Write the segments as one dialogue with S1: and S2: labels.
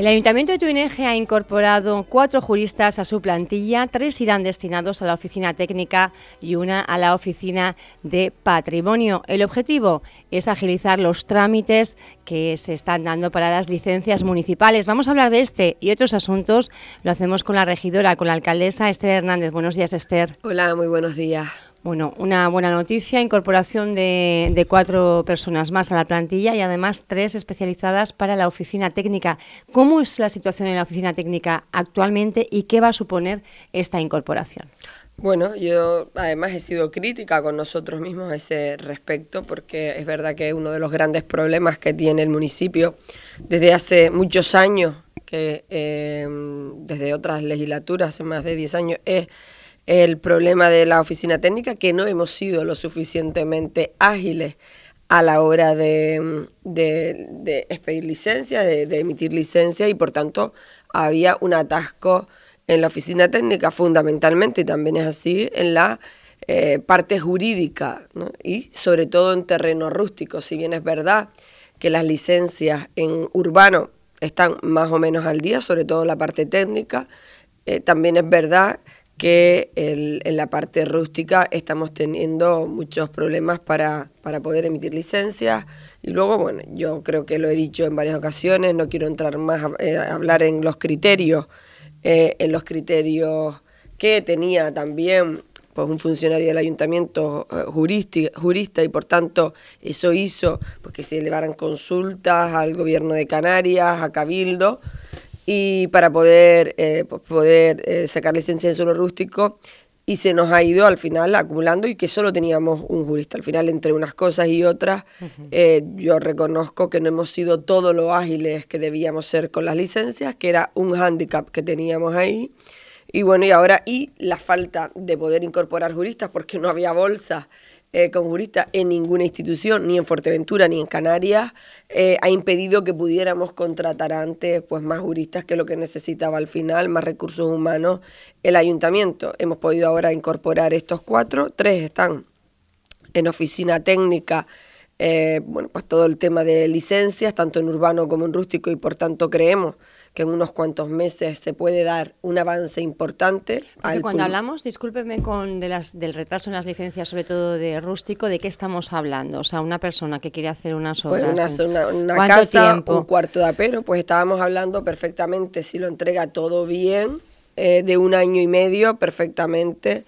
S1: El Ayuntamiento de Tuineje ha incorporado cuatro juristas a su plantilla, tres irán destinados a la oficina técnica y una a la oficina de patrimonio. El objetivo es agilizar los trámites que se están dando para las licencias municipales. Vamos a hablar de este y otros asuntos. Lo hacemos con la regidora, con la alcaldesa Esther Hernández. Buenos días, Esther.
S2: Hola, muy buenos días.
S1: Bueno, una buena noticia, incorporación de, cuatro personas más a la plantilla y además tres especializadas para la oficina técnica. ¿Cómo es la situación en la oficina técnica actualmente y qué va a suponer esta incorporación?
S2: Bueno, yo además he sido crítica con nosotros mismos a ese respecto porque es verdad que uno de los grandes problemas que tiene el municipio desde hace muchos años, que eh, desde otras legislaturas, hace más de 10 años, es el problema de la oficina técnica, que no hemos sido lo suficientemente ágiles a la hora de, de, expedir licencias, de, emitir licencias y por tanto había un atasco en la oficina técnica fundamentalmente y también es así en la eh, parte jurídica y sobre todo en terreno rústico. Si bien es verdad que las licencias en urbano están más o menos al día, sobre todo la parte técnica, eh, también es verdad que en la parte rústica estamos teniendo muchos problemas para, para poder emitir licencias. Y luego, bueno, yo creo que lo he dicho en varias ocasiones, no quiero entrar más a, eh, hablar en los criterios, eh, en los criterios que tenía también pues un funcionario del ayuntamiento eh, jurista y por tanto eso hizo pues, que se elevaran consultas al gobierno de Canarias, a Cabildo, y para poder, eh, poder eh, sacar licencia en suelo rústico y se nos ha ido al final acumulando y que solo teníamos un jurista. Al final, entre unas cosas y otras, eh, yo reconozco que no hemos sido todo lo ágiles que debíamos ser con las licencias, que era un hándicap que teníamos ahí. Y bueno, y ahora, y la falta de poder incorporar juristas porque no había bolsa eh, con juristas en ninguna institución, ni en Fuerteventura ni en Canarias, eh, ha impedido que pudiéramos contratar antes pues, más juristas que lo que necesitaba al final, más recursos humanos el ayuntamiento. Hemos podido ahora incorporar estos cuatro, tres están en oficina técnica. Eh, bueno, pues todo el tema de licencias, tanto en urbano como en rústico, y por tanto creemos que en unos cuantos meses se puede dar un avance importante.
S1: cuando hablamos, discúlpeme con de las, del retraso en las licencias, sobre todo de rústico, ¿de qué estamos hablando? O sea, una persona que quiere hacer unas
S2: pues
S1: obras.
S2: una, una, casa, un cuarto de apero, pues estábamos hablando perfectamente, si lo entrega todo bien, eh, de un año y medio perfectamente,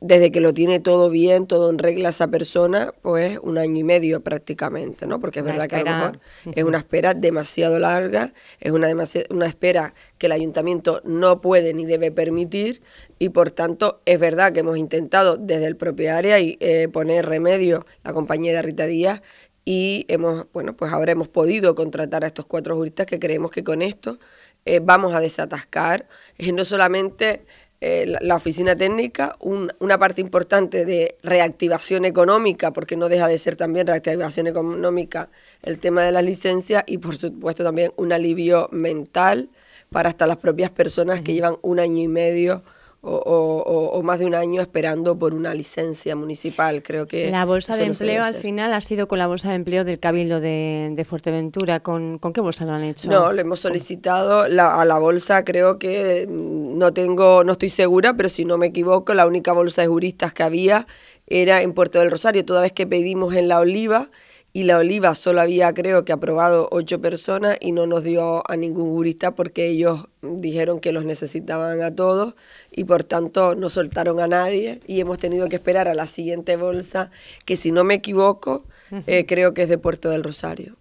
S2: desde que lo tiene todo bien, todo en regla esa persona, pues un año y medio prácticamente, ¿no? Porque es verdad que a lo mejor es una espera demasiado larga, es una, una espera que el ayuntamiento no puede ni debe permitir y por tanto es verdad que hemos intentado desde el propio área y, eh, poner remedio la compañera Rita Díaz y hemos, bueno, pues ahora hemos podido contratar a estos cuatro juristas que creemos que con esto eh, vamos a desatascar eh, no solamente eh, la, oficina técnica, una parte importante de reactivación económica, porque no deja de ser también reactivación económica el tema de las licencias y por supuesto también un alivio mental para hasta las propias personas que llevan un año y medio o, más de un año esperando por una licencia municipal. Creo que
S1: la bolsa de empleo al final ha sido con la bolsa de empleo del Cabildo de, Fuerteventura. ¿Con, qué bolsa lo han hecho?
S2: No, lo hemos solicitado a la bolsa. Creo que mm, no tengo, no estoy segura, pero si no me equivoco, la única bolsa de juristas que había era en Puerto del Rosario. Toda vez que pedimos en la Oliva y la Oliva solo había creo que aprobado ocho personas y no nos dio a ningún jurista porque ellos dijeron que los necesitaban a todos y por tanto no soltaron a nadie y hemos tenido que esperar a la siguiente bolsa que si no me equivoco eh, creo que es de Puerto del Rosario.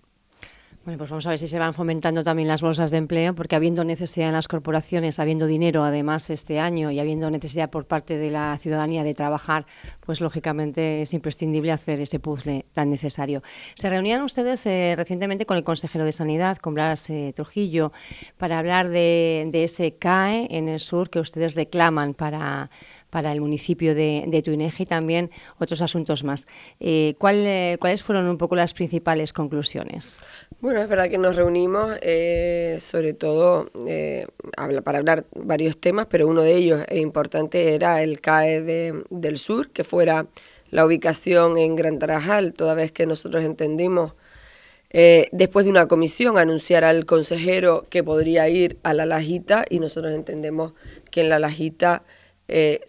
S1: Bueno, pues vamos a ver si se van fomentando también las bolsas de empleo, porque habiendo necesidad en las corporaciones, habiendo dinero además este año y habiendo necesidad por parte de la ciudadanía de trabajar, pues lógicamente es imprescindible hacer ese puzzle tan necesario. Se reunían ustedes eh, recientemente con el consejero de Sanidad, con Blas eh, Trujillo, para hablar de, ese CAE en el sur que ustedes reclaman para, para el municipio de, de Tuineje y también otros asuntos más. Eh, ¿Cuáles fueron un poco las principales conclusiones?
S2: Bueno, es verdad que nos reunimos eh, sobre todo eh, para hablar varios temas, pero uno de ellos importante era el CAE del Sur, que fuera la ubicación en Gran Tarajal, toda vez que nosotros entendimos eh, después de una comisión anunciar al consejero que podría ir a la Lajita y nosotros entendemos que en la Lajita eh,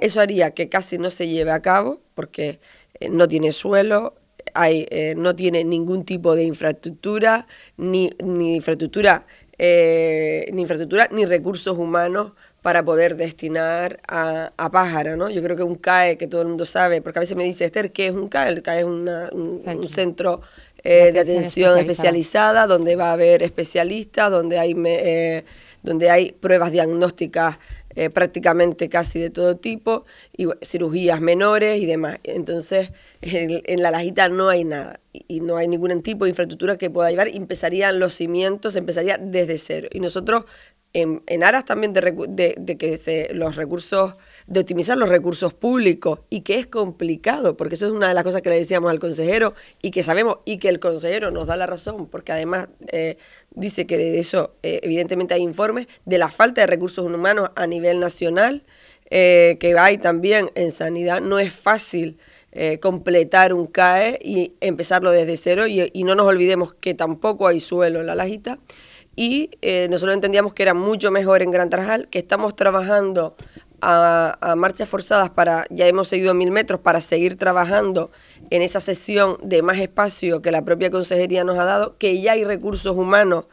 S2: eso haría que casi no se lleve a cabo porque eh, no tiene suelo, hay, no tiene ningún tipo de infraestructura, ni, ni infraestructura, ni infraestructura, ni recursos humanos para poder destinar a, a pájara, ¿no? Yo creo que un CAE, que todo el mundo sabe, porque a veces me dice, Esther, ¿qué es un CAE? El CAE es un, centro eh, de atención especializada. donde va a haber especialistas, donde hay, eh, donde hay pruebas diagnósticas eh, prácticamente casi de todo tipo, y cirugías menores y demás. Entonces, en, la lajita no hay nada, y, no hay ningún tipo de infraestructura que pueda llevar, empezarían los cimientos, empezaría desde cero. Y nosotros en, en aras también de, de, que se, los recursos, de optimizar los recursos públicos y que es complicado, porque eso es una de las cosas que le decíamos al consejero y que sabemos y que el consejero nos da la razón, porque además eh, dice que de eso eh, evidentemente hay informes de la falta de recursos humanos a nivel nacional, eh, que hay también en sanidad, no es fácil. Completar un CAE y empezarlo desde cero y, y no nos olvidemos que tampoco hay suelo en la lajita. Y eh, nosotros entendíamos que era mucho mejor en Gran Tarajal, que estamos trabajando a, marchas forzadas para, ya hemos seguido mil metros, para seguir trabajando en esa sesión de más espacio que la propia consejería nos ha dado, que ya hay recursos humanos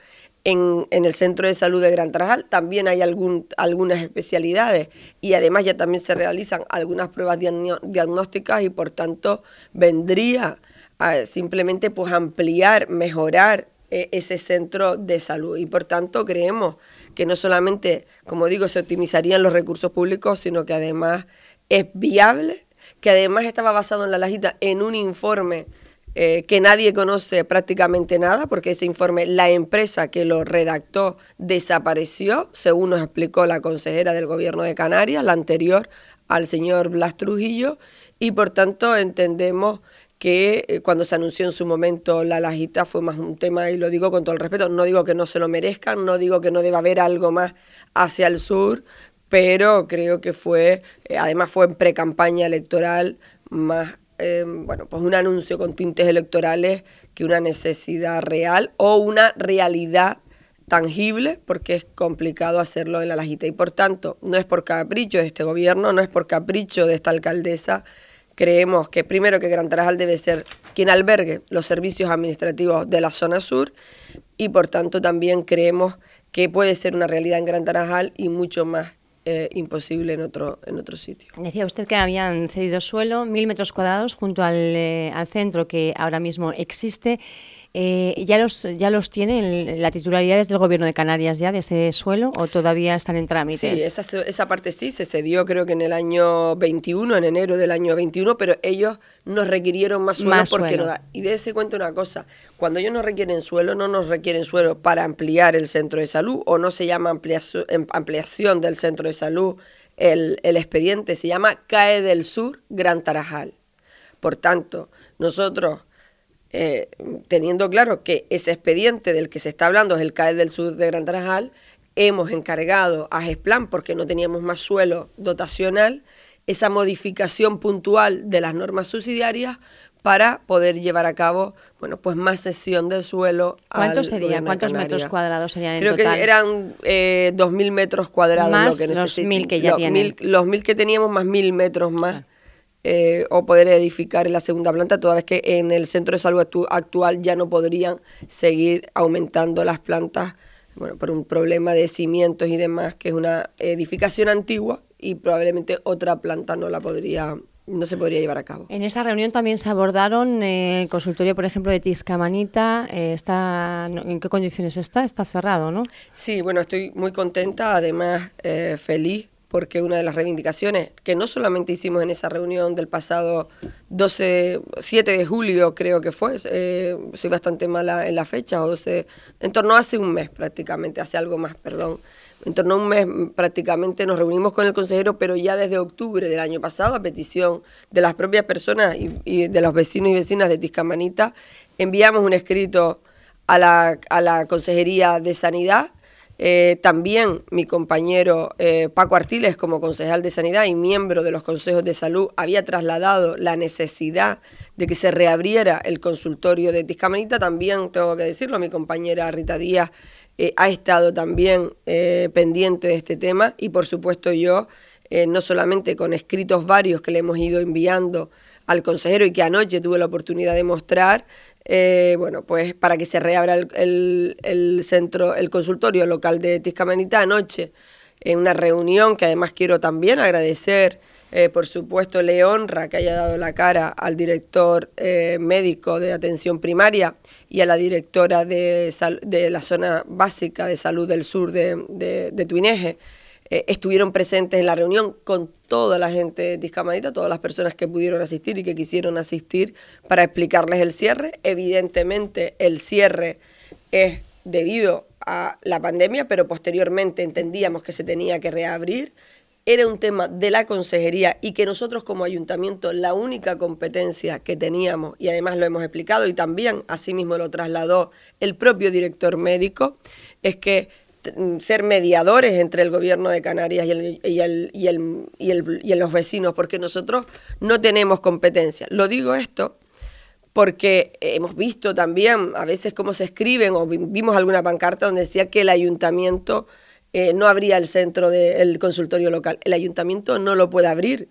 S2: en, en, el Centro de Salud de Gran Tarajal, también hay algún, algunas especialidades y además ya también se realizan algunas pruebas diagnósticas y por tanto vendría a simplemente pues ampliar, mejorar e, ese centro de salud. Y por tanto creemos que no solamente, como digo, se optimizarían los recursos públicos, sino que además es viable, que además estaba basado en la lajita en un informe eh, que nadie conoce prácticamente nada, porque ese informe, la empresa que lo redactó desapareció, según nos explicó la consejera del gobierno de Canarias, la anterior al señor Blas Trujillo, y por tanto entendemos que eh, cuando se anunció en su momento la lajita fue más un tema, y lo digo con todo el respeto, no digo que no se lo merezcan, no digo que no deba haber algo más hacia el sur, pero creo que fue, eh, además fue en pre-campaña electoral, más, em, bueno, pues un anuncio con tintes electorales que una necesidad real o una realidad tangible, porque es complicado hacerlo en la lajita. Y por tanto, no es por capricho de este gobierno, no es por capricho de esta alcaldesa, Creemos que primero que Gran Tarajal debe ser quien albergue los servicios administrativos de la zona sur y por tanto también creemos que puede ser una realidad en Gran Tarajal y mucho más eh, imposible en otro, en otro sitio.
S1: Decía usted que habían cedido suelo, mil metros cuadrados junto al, eh, al centro que ahora mismo existe. Eh, ¿ya, los, ¿Ya los tiene la titularidad del Gobierno de Canarias ya de ese suelo o todavía están en trámites?
S2: Sí, esa, esa parte sí, se cedió creo que en el año 21, en enero del año 21, pero ellos nos requirieron más suelo porque no da. Y de ese cuento una cosa, cuando ellos nos requieren suelo, no nos requieren suelo para ampliar el centro de salud o no se llama ampliación, em, ampliación del centro de salud el, el expediente, se llama CAE del Sur Gran Tarajal. Por tanto, nosotros eh, teniendo claro que ese expediente del que se está hablando es el CAE del sur de Gran Tarajal, hemos encargado a GESPLAN, porque no teníamos más suelo dotacional, esa modificación puntual de las normas subsidiarias para poder llevar a cabo, bueno, pues más sesión del suelo.
S1: ¿Cuántos serían? ¿Cuántos metros cuadrados serían en
S2: Creo que eran eh, 2.000 metros cuadrados
S1: más lo que los 1.000 que ya tienen.
S2: los 1.000 que teníamos más 1.000 metros más. Ah. Eh, o poder edificar en la segunda planta, toda vez que en el centro de salud actual ya no podrían seguir aumentando las plantas, bueno, por un problema de cimientos y demás, que es una edificación antigua y probablemente otra planta no la podría no se podría llevar a cabo.
S1: En esa reunión también se abordaron eh, el consultorio, por ejemplo, de Tiscamanita. Eh, está, ¿En qué condiciones está? Está cerrado, ¿no?
S2: Sí, bueno, estoy muy contenta, además feliz porque una de las reivindicaciones que no solamente hicimos en esa reunión del pasado 12, 7 de julio creo que fue, eh, soy bastante mala en la fecha, o 12, en torno a hace un mes prácticamente, hace algo más, perdón, en torno a un mes prácticamente nos reunimos con el consejero, pero ya desde octubre del año pasado, a petición de las propias personas y, y de los vecinos y vecinas de Tiscamanita, enviamos un escrito a la, a la Consejería de Sanidad Eh, también mi compañero eh, Paco Artiles, como concejal de Sanidad y miembro de los consejos de salud, había trasladado la necesidad de que se reabriera el consultorio de Tiscamanita. También tengo que decirlo, mi compañera Rita Díaz eh, ha estado también pendiente de este tema y por supuesto yo, no solamente con escritos varios que le hemos ido enviando al consejero y que anoche tuve la oportunidad de mostrar, eh, bueno, pues para que se reabra el, centro, el consultorio local de Tiscamanita anoche, en una reunión que además quiero también agradecer, eh, por supuesto, le honra que haya dado la cara al director eh, médico de atención primaria y a la directora de, de, la zona básica de salud del sur de, de. Estuvieron presentes en la reunión con toda la gente discamadita, todas las personas que pudieron asistir y que quisieron asistir para explicarles el cierre. Evidentemente el cierre es debido a la pandemia, pero posteriormente entendíamos que se tenía que reabrir. Era un tema de la consejería y que nosotros como ayuntamiento la única competencia que teníamos, y además lo hemos explicado y también asimismo lo trasladó el propio director médico, es que ser mediadores entre el gobierno de Canarias y, el, y, el, y, el, y, el, y los vecinos, porque nosotros no tenemos competencia. Lo digo esto porque hemos visto también a veces cómo se escriben o vimos alguna pancarta donde decía que el ayuntamiento eh, no abría el centro del consultorio local. El ayuntamiento no lo puede abrir.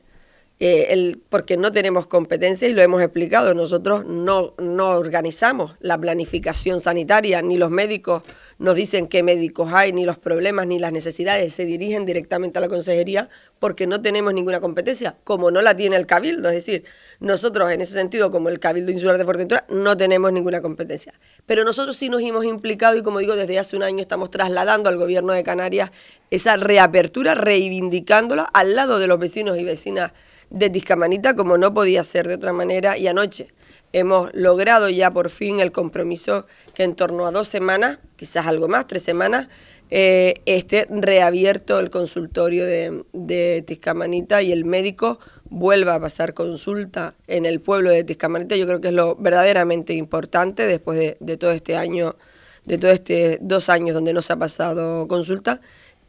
S2: Eh, porque no tenemos competencia y lo hemos explicado. Nosotros no, no organizamos la planificación sanitaria, ni los médicos nos dicen qué médicos hay, ni los problemas, ni las necesidades, se dirigen directamente a la consejería porque no tenemos ninguna competencia, como no la tiene el Cabildo. Es decir, nosotros en ese sentido, como el Cabildo Insular de Fuerteventura, no tenemos ninguna competencia. Pero nosotros sí nos hemos implicado y, como digo, desde hace un año estamos trasladando al gobierno de Canarias esa reapertura, reivindicándola al lado de los vecinos y vecinas de Discamanita, como no podía ser de otra manera, y anoche hemos logrado ya por fin el compromiso que en torno a dos semanas, quizás algo más, tres semanas, eh, esté reabierto el consultorio de, de, Tiscamanita y el médico vuelva a pasar consulta en el pueblo de Tiscamanita. Yo creo que es lo verdaderamente importante después de, de todo este año, de todos estos dos años donde no se ha pasado consulta.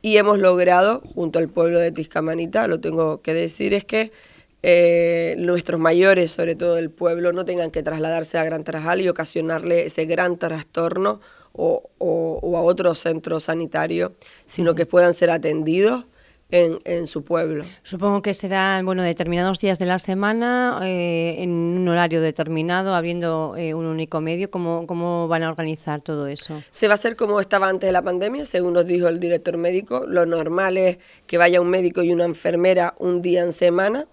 S2: Y hemos logrado, junto al pueblo de Tiscamanita, lo tengo que decir, es que eh, nuestros mayores, sobre todo el pueblo, no tengan que trasladarse a Gran Tarajal y ocasionarle ese gran trastorno o, a otro centro sanitario, sino que puedan ser atendidos en, su pueblo.
S1: Supongo que serán bueno determinados días de la semana, eh, en un horario determinado, habiendo eh, un único medio. ¿Cómo, ¿Cómo van a organizar todo eso?
S2: Se va a hacer como estaba antes de la pandemia, según nos dijo el director médico. Lo normal es que vaya un médico y una enfermera un día en semana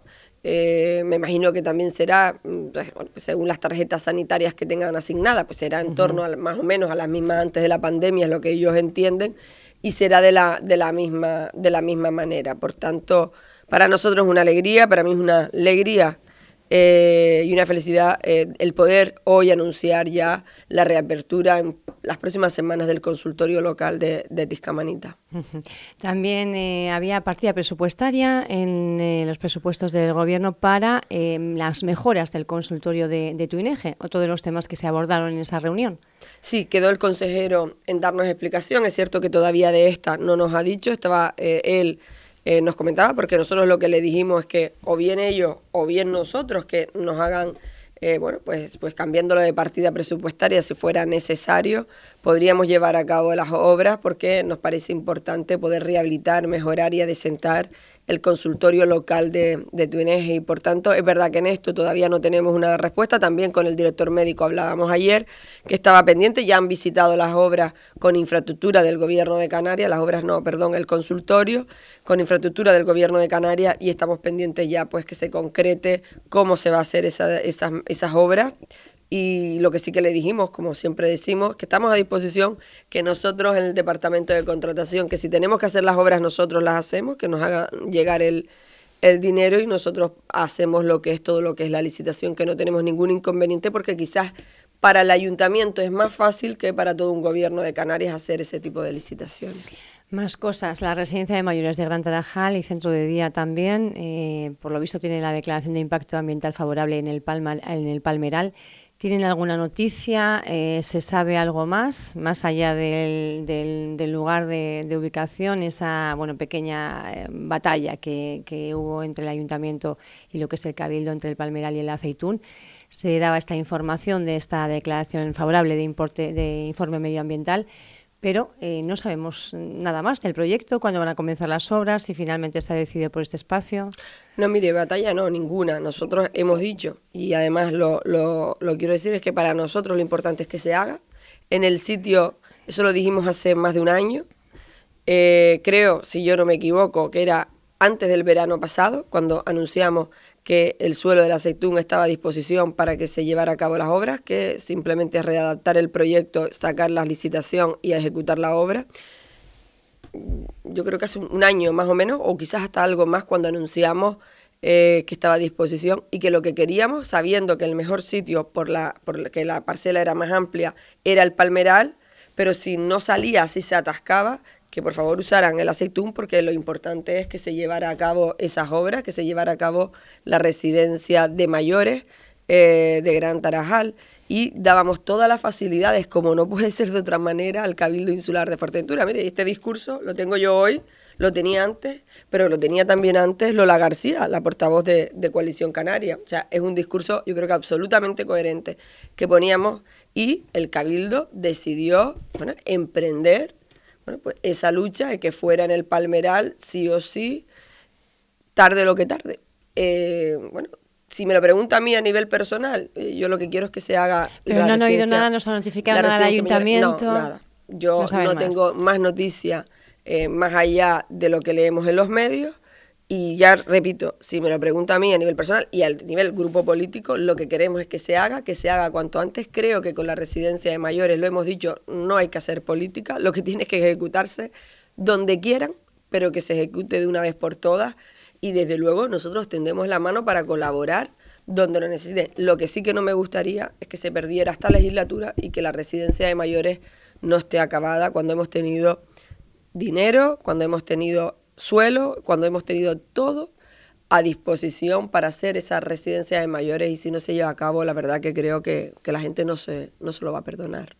S2: eh, me imagino que también será, mm, pues, según las tarjetas sanitarias que tengan asignadas, pues será en torno a, más o menos a las mismas antes de la pandemia, es lo que ellos entienden, y será de la, de la, misma, de la misma manera. Por tanto, para nosotros es una alegría, para mí es una alegría eh, y una felicidad eh, el poder hoy anunciar ya la reapertura en las próximas semanas del consultorio local de, de Tiscamanita.
S1: También eh, había partida presupuestaria en los presupuestos del Gobierno para las mejoras del consultorio de, de Tuineje, otro de los temas que se abordaron en esa reunión.
S2: Sí, quedó el consejero en darnos explicación. Es cierto que todavía de esta no nos ha dicho, estaba él eh, nos comentaba, porque nosotros lo que le dijimos es que o bien ellos o bien nosotros que nos hagan, eh, bueno, pues, pues cambiándolo de partida presupuestaria si fuera necesario, podríamos llevar a cabo las obras porque nos parece importante poder rehabilitar, mejorar y adecentar el consultorio local de, de Tuineje y por tanto es verdad que en esto todavía no tenemos una respuesta. También con el director médico hablábamos ayer que estaba pendiente, ya han visitado las obras con infraestructura del gobierno de Canarias, las obras no, perdón, el consultorio con infraestructura del gobierno de Canarias y estamos pendientes ya pues que se concrete cómo se va a hacer esa, esas, esas obras y lo que sí que le dijimos, como siempre decimos, que estamos a disposición, que nosotros en el departamento de contratación, que si tenemos que hacer las obras nosotros las hacemos, que nos hagan llegar el, el dinero y nosotros hacemos lo que es todo lo que es la licitación, que no tenemos ningún inconveniente porque quizás para el ayuntamiento es más fácil que para todo un gobierno de Canarias hacer ese tipo de licitación.
S1: Más cosas. La residencia de mayores de Gran Tarajal y centro de día también, eh, por lo visto tiene la declaración de impacto ambiental favorable en el, Palma, en el Palmeral ¿Tienen alguna noticia? Eh, ¿Se sabe algo más? Más allá del, del, lugar de, ubicación, esa bueno, pequeña eh, batalla que, que, hubo entre el ayuntamiento y lo que es el cabildo, entre el palmeral y el aceitún. Se daba esta información de esta declaración favorable de, importe, de informe medioambiental pero eh, no sabemos nada más del proyecto, cuándo van a comenzar las obras, si finalmente se ha decidido por este espacio.
S2: No, mire, batalla no, ninguna. Nosotros hemos dicho, y además lo, lo, lo quiero decir, es que para nosotros lo importante es que se haga. En el sitio, eso lo dijimos hace más de un año, eh, creo, si yo no me equivoco, que era antes del verano pasado, cuando anunciamos que el suelo del aceitún estaba a disposición para que se llevara a cabo las obras, que simplemente readaptar el proyecto, sacar la licitación y ejecutar la obra. Yo creo que hace un año más o menos, o quizás hasta algo más, cuando anunciamos eh, que estaba a disposición y que lo que queríamos, sabiendo que el mejor sitio por la, que la parcela era más amplia, era el palmeral, pero si no salía, si se atascaba, que por favor usaran el aceitún porque lo importante es que se llevara a cabo esas obras, que se llevara a cabo la residencia de mayores eh, de Gran Tarajal y dábamos todas las facilidades, como no puede ser de otra manera, al Cabildo Insular de Fuerteventura. Mire, este discurso lo tengo yo hoy, lo tenía antes, pero lo tenía también antes Lola García, la portavoz de, de Coalición Canaria. O sea, es un discurso, yo creo que absolutamente coherente, que poníamos y el Cabildo decidió bueno, emprender bueno, pues esa lucha de que fuera en el Palmeral, sí o sí, tarde lo que tarde. Eh, bueno, si me lo pregunta a mí a nivel personal, eh, yo lo que quiero es que se haga.
S1: Pero no han oído nada, no se ha notificado nada al ayuntamiento.
S2: No, nada. Yo no, tengo más noticias eh, más allá de lo que leemos en los medios. Y ya repito, si me lo pregunta a mí a nivel personal y a nivel grupo político, lo que queremos es que se haga, que se haga cuanto antes. Creo que con la residencia de mayores, lo hemos dicho, no hay que hacer política, lo que tiene es que ejecutarse donde quieran, pero que se ejecute de una vez por todas. Y desde luego nosotros tendemos la mano para colaborar donde lo necesiten. Lo que sí que no me gustaría es que se perdiera esta legislatura y que la residencia de mayores no esté acabada cuando hemos tenido dinero, cuando hemos tenido suelo, cuando hemos tenido todo a disposición para hacer esa residencia de mayores y si no se lleva a cabo, la verdad que creo que, que la gente no se, no se lo va a perdonar.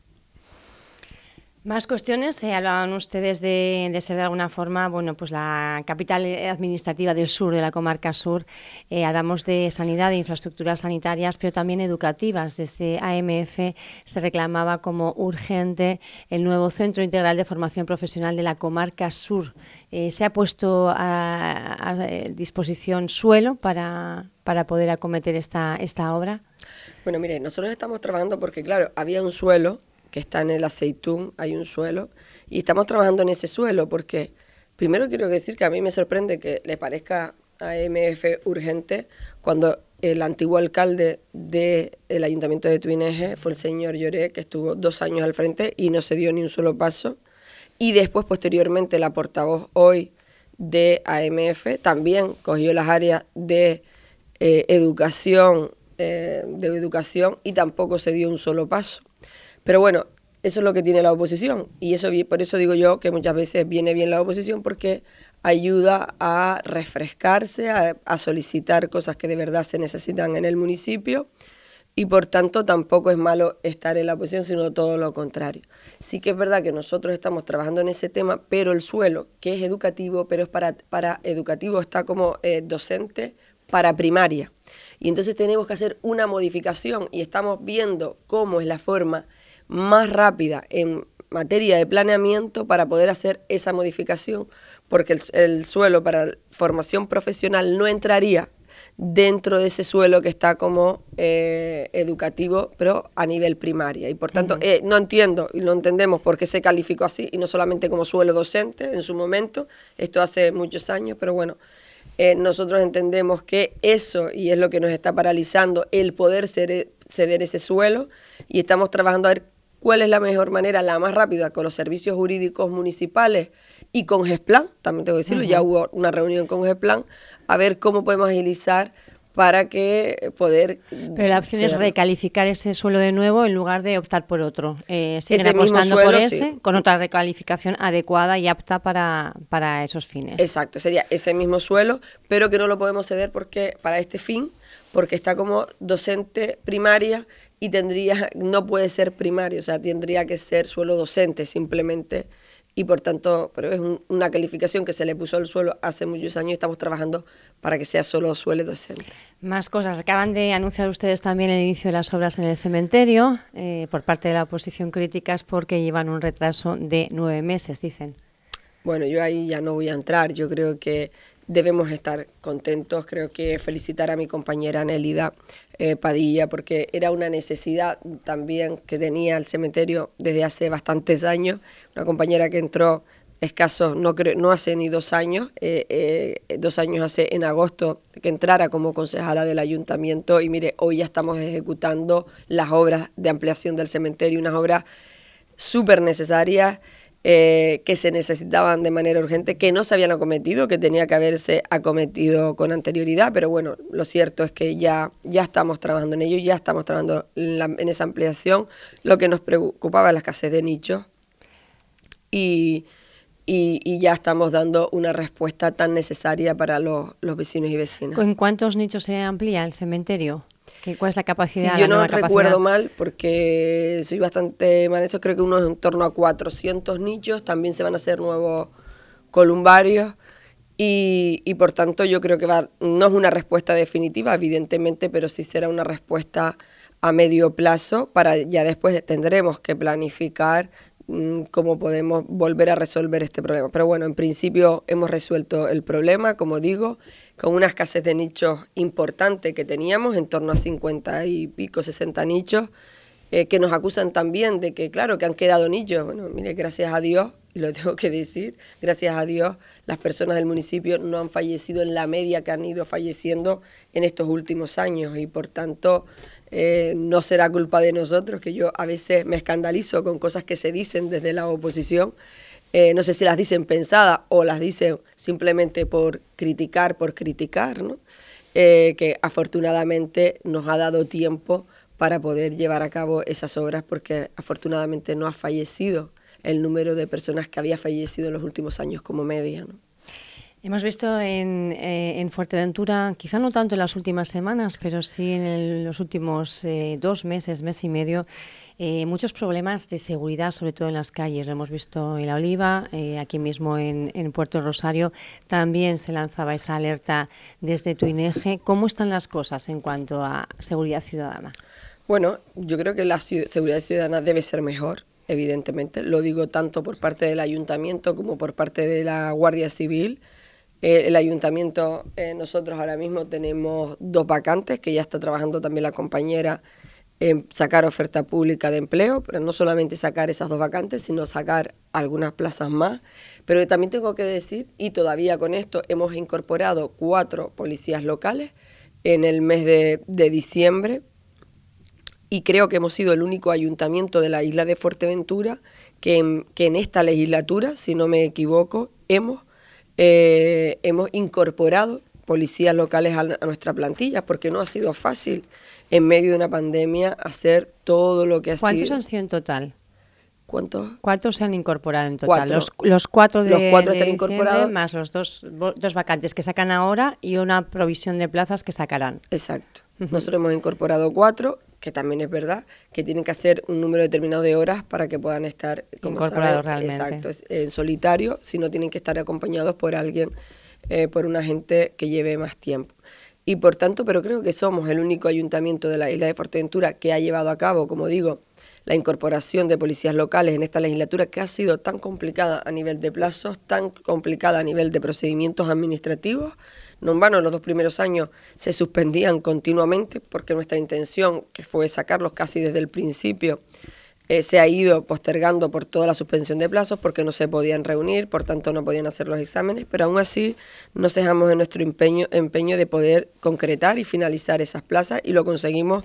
S1: Más cuestiones. Hablaban ustedes de, ser de alguna forma, bueno, pues la capital administrativa del sur, de la comarca sur. Eh, hablamos de sanidad, de infraestructuras sanitarias, pero también educativas. Desde AMF se reclamaba como urgente el nuevo Centro Integral de Formación Profesional de la comarca sur. Eh, ¿Se ha puesto a, disposición suelo para, para poder acometer esta, esta obra?
S2: Bueno, mire, nosotros estamos trabajando porque, claro, había un suelo que está en el aceitún, hay un suelo, y estamos trabajando en ese suelo porque, primero quiero decir que a mí me sorprende que le parezca a MF urgente cuando el antiguo alcalde del Ayuntamiento de Tuineje fue el señor Lloré, que estuvo dos años al frente y no se dio ni un solo paso. Y después, posteriormente, la portavoz hoy de AMF también cogió las áreas de eh, educación, eh, de educación y tampoco se dio un solo paso. Pero bueno, eso es lo que tiene la oposición y eso por eso digo yo que muchas veces viene bien la oposición porque ayuda a refrescarse, a, solicitar cosas que de verdad se necesitan en el municipio y por tanto tampoco es malo estar en la oposición, sino todo lo contrario. Sí que es verdad que nosotros estamos trabajando en ese tema, pero el suelo, que es educativo, pero es para, para educativo, está como eh, docente para primaria. Y entonces tenemos que hacer una modificación y estamos viendo cómo es la forma más rápida en materia de planeamiento para poder hacer esa modificación, porque el, suelo para formación profesional no entraría dentro de ese suelo que está como eh, educativo, pero a nivel primaria. Y por tanto, eh, no entiendo y no entendemos por qué se calificó así, y no solamente como suelo docente en su momento, esto hace muchos años, pero bueno, eh, nosotros entendemos que eso, y es lo que nos está paralizando, el poder ceder ese suelo, y estamos trabajando a ver cuál es la mejor manera, la más rápida, con los servicios jurídicos municipales y con GESPLAN, también tengo que decirlo, ya hubo una reunión con GESPLAN, a ver cómo podemos agilizar para que poder...
S1: Pero la opción es recalificar ese suelo de nuevo en lugar de optar por otro. Eh, siguen apostando por ese, con otra recalificación adecuada y apta para, para esos fines.
S2: Exacto, sería ese mismo suelo, pero que no lo podemos ceder porque para este fin, porque está como docente primaria y tendría, no puede ser primario, o sea, tendría que ser suelo docente simplemente y por tanto, pero es una calificación que se le puso al suelo hace muchos años y estamos trabajando para que sea solo suelo docente.
S1: Más cosas. Acaban de anunciar ustedes también el inicio de las obras en el cementerio eh, por parte de la oposición críticas porque llevan un retraso de nueve meses, dicen.
S2: Bueno, yo ahí ya no voy a entrar. Yo creo que debemos estar contentos. Creo que felicitar a mi compañera Nelida eh, Padilla porque era una necesidad también que tenía el cementerio desde hace bastantes años. Una compañera que entró escasos, no, no hace ni dos años, eh, eh, dos años hace en agosto que entrara como concejala del ayuntamiento y mire, hoy ya estamos ejecutando las obras de ampliación del cementerio, unas obras súper necesarias eh, que se necesitaban de manera urgente, que no se habían acometido, que tenía que haberse acometido con anterioridad, pero bueno, lo cierto es que ya, ya estamos trabajando en ello, ya estamos trabajando en, esa ampliación. Lo que nos preocupaba es la escasez de nichos y, y, ya estamos dando una respuesta tan necesaria para los, los vecinos y vecinas.
S1: ¿En cuántos nichos se amplía el cementerio? ¿Cuál es la capacidad?
S2: Si yo no recuerdo mal, porque soy bastante mal eso, creo que uno es en torno a 400 nichos, también se van a hacer nuevos columbarios y, y por tanto yo creo que va, no es una respuesta definitiva, evidentemente, pero sí será una respuesta a medio plazo para ya después tendremos que planificar mm, cómo podemos volver a resolver este problema. Pero bueno, en principio hemos resuelto el problema, como digo, con una escasez de nichos importante que teníamos, en torno a 50 y pico, 60 nichos, eh, que nos acusan también de que, claro, que han quedado nichos. Bueno, mire, gracias a Dios, y lo tengo que decir, gracias a Dios, las personas del municipio no han fallecido en la media que han ido falleciendo en estos últimos años y por tanto eh, no será culpa de nosotros, que yo a veces me escandalizo con cosas que se dicen desde la oposición. Eh, no sé si las dicen pensadas o las dicen simplemente por criticar, por criticar, ¿no? Eh, que afortunadamente nos ha dado tiempo para poder llevar a cabo esas obras porque afortunadamente no ha fallecido el número de personas que había fallecido en los últimos años como media. ¿no?
S1: Hemos visto en, eh, en, Fuerteventura, quizá no tanto en las últimas semanas, pero sí en los últimos dos meses, mes y medio, eh, muchos problemas de seguridad, sobre todo en las calles. Lo hemos visto en La Oliva, eh, aquí mismo en, Puerto Rosario. También se lanzaba esa alerta desde Tuineje. ¿Cómo están las cosas en cuanto a seguridad ciudadana?
S2: Bueno, yo creo que la seguridad ciudadana debe ser mejor, evidentemente. Lo digo tanto por parte del ayuntamiento como por parte de la Guardia Civil. Eh, el ayuntamiento, nosotros ahora mismo tenemos dos vacantes, que ya está trabajando también la compañera sacar oferta pública de empleo, pero no solamente sacar esas dos vacantes, sino sacar algunas plazas más. Pero también tengo que decir, y todavía con esto hemos incorporado cuatro policías locales en el mes de, diciembre y creo que hemos sido el único ayuntamiento de la isla de Fuerteventura que en, que en esta legislatura, si no me equivoco, hemos, eh, hemos incorporado policías locales a nuestra plantilla, porque no ha sido fácil en medio de una pandemia hacer todo lo que ha
S1: sido. ¿Cuántos han sido en total?
S2: ¿Cuántos?
S1: ¿Cuántos se han incorporado en total? Los, los, cuatro de,
S2: los cuatro están incorporados.
S1: más los dos, dos vacantes que sacan ahora y una provisión de plazas que sacarán.
S2: Exacto. Nosotros hemos incorporado cuatro, que también es verdad, que tienen que hacer un número determinado de horas para que puedan estar
S1: incorporados realmente.
S2: Exacto, en solitario, si no tienen que estar acompañados por alguien, eh, por un agente que lleve más tiempo y por tanto, pero creo que somos el único ayuntamiento de la isla de Fuerteventura que ha llevado a cabo, como digo, la incorporación de policías locales en esta legislatura que ha sido tan complicada a nivel de plazos, tan complicada a nivel de procedimientos administrativos. No en vano, los dos primeros años se suspendían continuamente porque nuestra intención, que fue sacarlos casi desde el principio, eh, se ha ido postergando por toda la suspensión de plazos porque no se podían reunir, por tanto no podían hacer los exámenes, pero aún así nos dejamos en nuestro empeño, empeño de poder concretar y finalizar esas plazas y lo conseguimos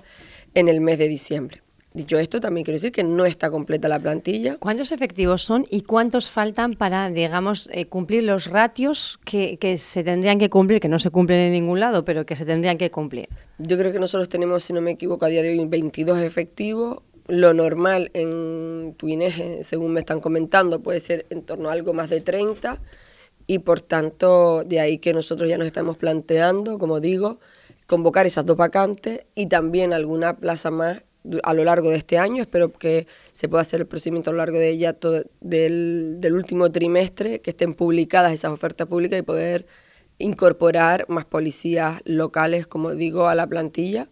S2: en el mes de diciembre. Dicho esto, también quiero decir que no está completa la plantilla.
S1: ¿Cuántos efectivos son y cuántos faltan para, digamos, eh, cumplir los ratios que, que, se tendrían que cumplir, que no se cumplen en ningún lado, pero que se tendrían que cumplir?
S2: Yo creo que nosotros tenemos, si no me equivoco, a día de hoy 22 efectivos, lo normal en Tuineje, según me están comentando, puede ser en torno a algo más de 30 y por tanto de ahí que nosotros ya nos estamos planteando, como digo, convocar esas dos vacantes y también alguna plaza más a lo largo de este año. Espero que se pueda hacer el procedimiento a lo largo de ella del, del, último trimestre, que estén publicadas esas ofertas públicas y poder incorporar más policías locales, como digo, a la plantilla.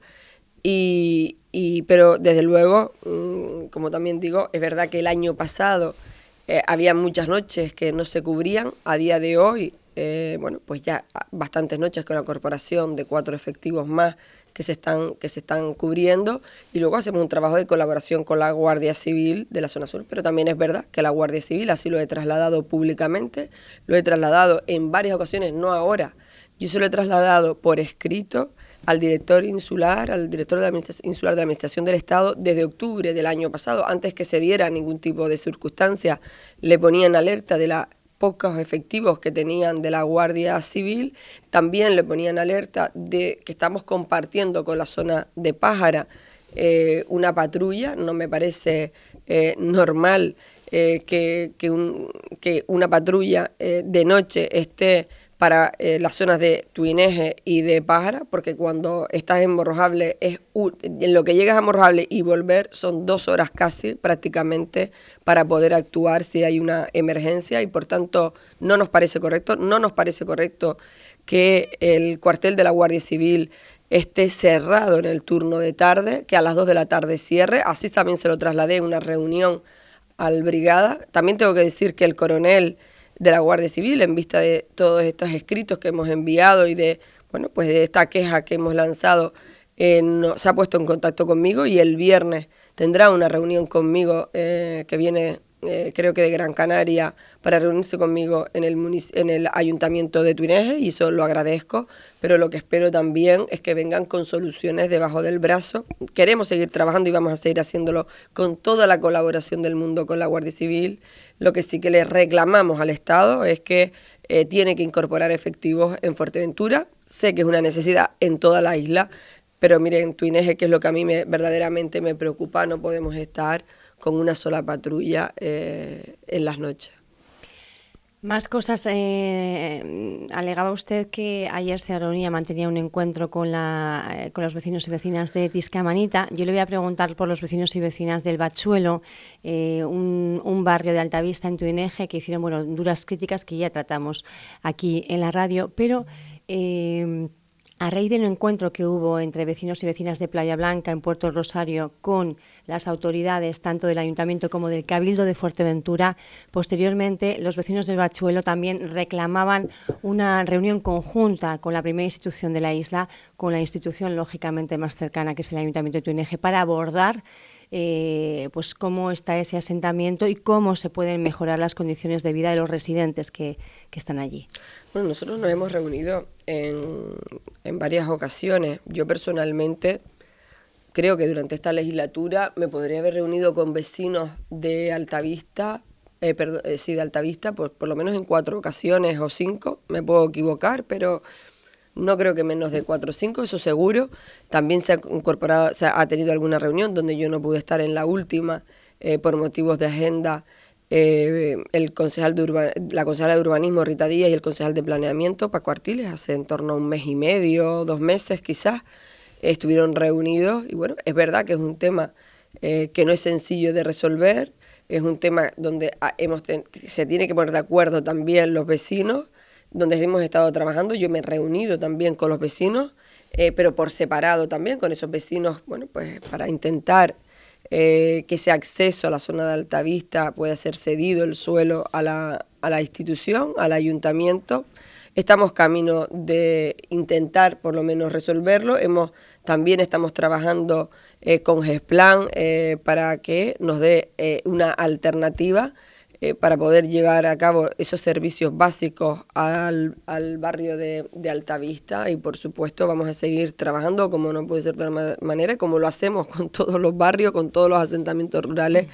S2: Y, y pero desde luego, mm, como también digo, es verdad que el año pasado eh, había muchas noches que no se cubrían. A día de hoy, eh, bueno, pues ya bastantes noches con la corporación de cuatro efectivos más que se están, que se están cubriendo. Y luego hacemos un trabajo de colaboración con la Guardia Civil de la zona sur, pero también es verdad que la Guardia Civil, así lo he trasladado públicamente, lo he trasladado en varias ocasiones, no ahora, yo se lo he trasladado por escrito al director insular, al director de la insular de la Administración del Estado desde octubre del año pasado, antes que se diera ningún tipo de circunstancia, le ponían alerta de la pocos efectivos que tenían de la Guardia Civil, también le ponían alerta de que estamos compartiendo con la zona de Pájara eh, una patrulla, no me parece eh, normal eh, que, que, una patrulla de noche esté para eh, las zonas de Tuineje y de Pájara, porque cuando estás en Morrojable, es en lo que llegas a Morrojable y volver son dos horas casi prácticamente para poder actuar si hay una emergencia y por tanto no nos parece correcto, no nos parece correcto que el cuartel de la Guardia Civil esté cerrado en el turno de tarde, que a las 2 de la tarde cierre, así también se lo trasladé en una reunión al brigada. También tengo que decir que el coronel de la Guardia Civil en vista de todos estos escritos que hemos enviado y de bueno pues de esta queja que hemos lanzado eh, se ha puesto en contacto conmigo y el viernes tendrá una reunión conmigo eh, que viene eh, creo que de Gran Canaria, para reunirse conmigo en el, en el ayuntamiento de Tuineje y eso lo agradezco, pero lo que espero también es que vengan con soluciones debajo del brazo. Queremos seguir trabajando y vamos a seguir haciéndolo con toda la colaboración del mundo con la Guardia Civil. Lo que sí que le reclamamos al Estado es que eh, tiene que incorporar efectivos en Fuerteventura. Sé que es una necesidad en toda la isla, pero miren, Tuineje, que es lo que a mí me, verdaderamente me preocupa, no podemos estar con una sola patrulla eh, en las noches.
S1: Más cosas. Eh, alegaba usted que ayer se reunía, mantenía un encuentro con, la, eh, con los vecinos y vecinas de Tiscamanita. Yo le voy a preguntar por los vecinos y vecinas del Bachuelo, un, un, barrio de Altavista en Tuineje, que hicieron bueno, duras críticas que ya tratamos aquí en la radio, pero a raíz del encuentro que hubo entre vecinos y vecinas de Playa Blanca en Puerto Rosario con las autoridades tanto del Ayuntamiento como del Cabildo de Fuerteventura, posteriormente los vecinos del Bachuelo también reclamaban una reunión conjunta con la primera institución de la isla, con la institución lógicamente más cercana que es el Ayuntamiento de Tuineje, para abordar eh, pues cómo está ese asentamiento y cómo se pueden mejorar las condiciones de vida de los residentes que, que están allí.
S2: Bueno, nosotros nos hemos reunido en, en varias ocasiones. Yo personalmente creo que durante esta legislatura me podría haber reunido con vecinos de Altavista, eh, eh, sí, de Altavista, por, por lo menos en cuatro ocasiones o cinco, me puedo equivocar, pero no creo que menos de cuatro o cinco, eso seguro. También se ha incorporado, se ha tenido alguna reunión donde yo no pude estar en la última eh, por motivos de agenda. Eh, el concejal de la concejala de urbanismo Rita Díaz y el concejal de planeamiento Paco Artiles hace en torno a un mes y medio, dos meses quizás, estuvieron reunidos y bueno, es verdad que es un tema eh, que no es sencillo de resolver, es un tema donde ah, hemos se tiene que poner de acuerdo también los vecinos donde hemos estado trabajando. Yo me he reunido también con los vecinos, eh, pero por separado también con esos vecinos, bueno, pues para intentar eh, que ese acceso a la zona de Altavista pueda ser cedido el suelo a la, a la institución, al ayuntamiento. Estamos camino de intentar por lo menos resolverlo. Hemos, también estamos trabajando eh, con GESPLAN para que nos dé una alternativa eh, para poder llevar a cabo esos servicios básicos al, al barrio de, de, Altavista y por supuesto vamos a seguir trabajando como no puede ser de otra manera, como lo hacemos con todos los barrios, con todos los asentamientos rurales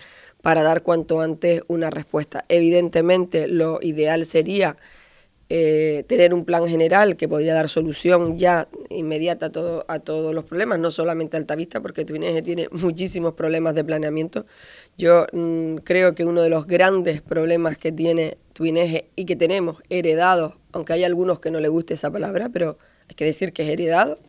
S2: para dar cuanto antes una respuesta. Evidentemente lo ideal sería eh, tener un plan general que podría dar solución ya inmediata a, todo, a todos los problemas, no solamente Altavista, porque Tuineje tiene muchísimos problemas de planeamiento. Yo mm, creo que uno de los grandes problemas que tiene Tuineje y que tenemos heredados, aunque hay algunos que no le guste esa palabra, pero hay que decir que es heredado.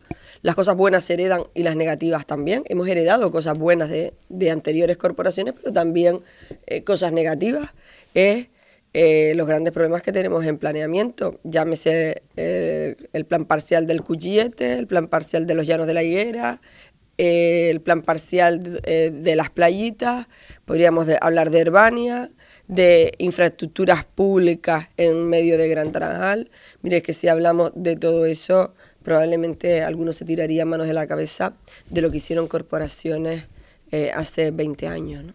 S2: Las cosas buenas se heredan y las negativas también. Hemos heredado cosas buenas de, anteriores corporaciones, pero también eh, cosas negativas. Es eh, los grandes problemas que tenemos en planeamiento, llámese eh, el plan parcial del Cuyete, el plan parcial de los Llanos de la Higuera, el plan parcial de, las playitas, podríamos hablar de Herbania, de infraestructuras públicas en medio de Gran Tarajal. Mire que si hablamos de todo eso, probablemente algunos se tirarían manos de la cabeza de lo que hicieron corporaciones eh, hace 20 años.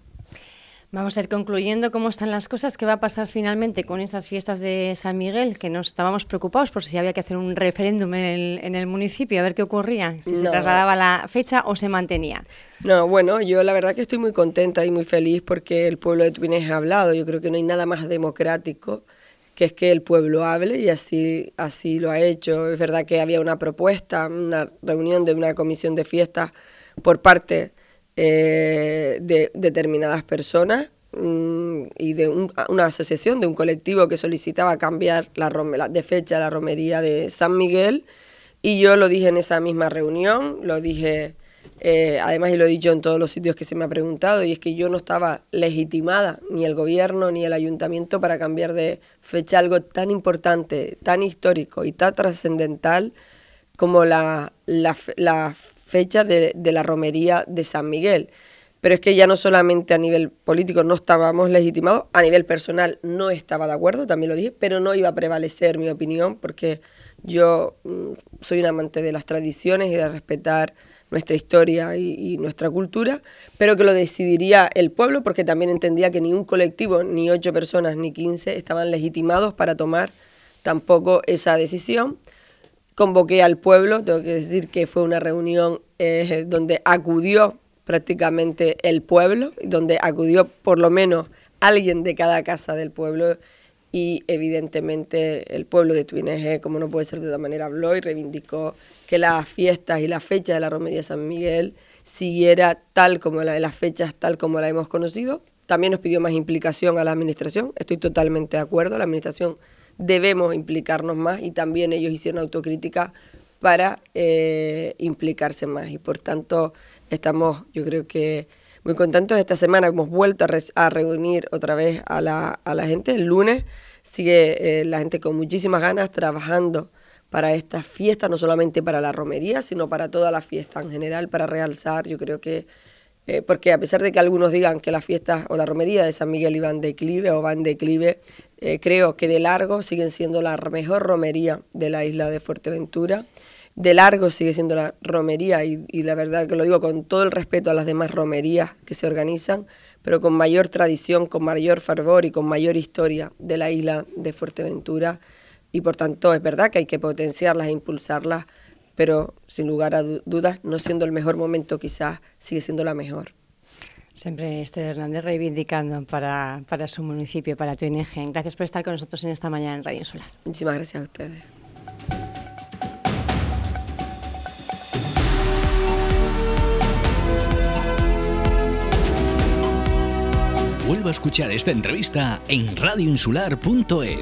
S1: Vamos a ir concluyendo cómo están las cosas, qué va a pasar finalmente con esas fiestas de San Miguel, que nos estábamos preocupados por si había que hacer un referéndum en el, municipio, a ver qué ocurría, si se trasladaba la fecha o se mantenía.
S2: No, bueno, yo la verdad que estoy muy contenta y muy feliz porque el pueblo de Twines ha hablado. Yo creo que no hay nada más democrático que es que el pueblo hable y así, así lo ha hecho. Es verdad que había una propuesta, una reunión de una comisión de fiestas por parte eh, de determinadas personas mm, y de una asociación, de un colectivo que solicitaba cambiar la, de fecha la romería de San Miguel. Y yo lo dije en esa misma reunión, lo dije eh, además y lo he dicho en todos los sitios que se me ha preguntado, y es que yo no estaba legitimada, ni el gobierno ni el ayuntamiento, para cambiar de fecha algo tan importante, tan histórico y tan trascendental como la, la, la fecha de, la romería de San Miguel. Pero es que ya no solamente a nivel político no estábamos legitimados, a nivel personal no estaba de acuerdo, también lo dije, pero no iba a prevalecer mi opinión porque yo mm, soy un amante de las tradiciones y de respetar nuestra historia y, nuestra cultura, pero que lo decidiría el pueblo porque también entendía que ni un colectivo, ni ocho personas, ni quince estaban legitimados para tomar tampoco esa decisión convoqué al pueblo, tengo que decir que fue una reunión eh, donde acudió prácticamente el pueblo, donde acudió por lo menos alguien de cada casa del pueblo y evidentemente el pueblo de Tuineje, como no puede ser de otra manera, habló y reivindicó que las fiestas y la fecha de la Romería de San Miguel siguiera tal como la de las fechas, tal como la hemos conocido. También nos pidió más implicación a la administración, estoy totalmente de acuerdo, la administración debemos implicarnos más y también ellos hicieron autocrítica para eh, implicarse más. Y por tanto estamos yo creo que muy contentos. Esta semana hemos vuelto a, reunir otra vez a la, a la, gente. El lunes sigue eh, la gente con muchísimas ganas trabajando para esta fiesta no solamente para la romería sino para toda la fiesta en general para realzar. Yo creo que eh, porque a pesar de que algunos digan que las fiestas o la romería de San Miguel iban de declive o van de declive, eh, creo que de largo siguen siendo la mejor romería de la isla de Fuerteventura. De largo sigue siendo la romería y, y la verdad que lo digo con todo el respeto a las demás romerías que se organizan, pero con mayor tradición, con mayor fervor y con mayor historia de la isla de Fuerteventura. Y por tanto es verdad que hay que potenciarlas e impulsarlas pero sin lugar a dudas, no siendo el mejor momento, quizás sigue siendo la mejor.
S1: Siempre Esther Hernández reivindicando para, para su municipio, para tu ING. Gracias por estar con nosotros en esta mañana en Radio Insular.
S2: Muchísimas gracias a ustedes.
S3: Vuelvo a escuchar esta entrevista en radioinsular.es.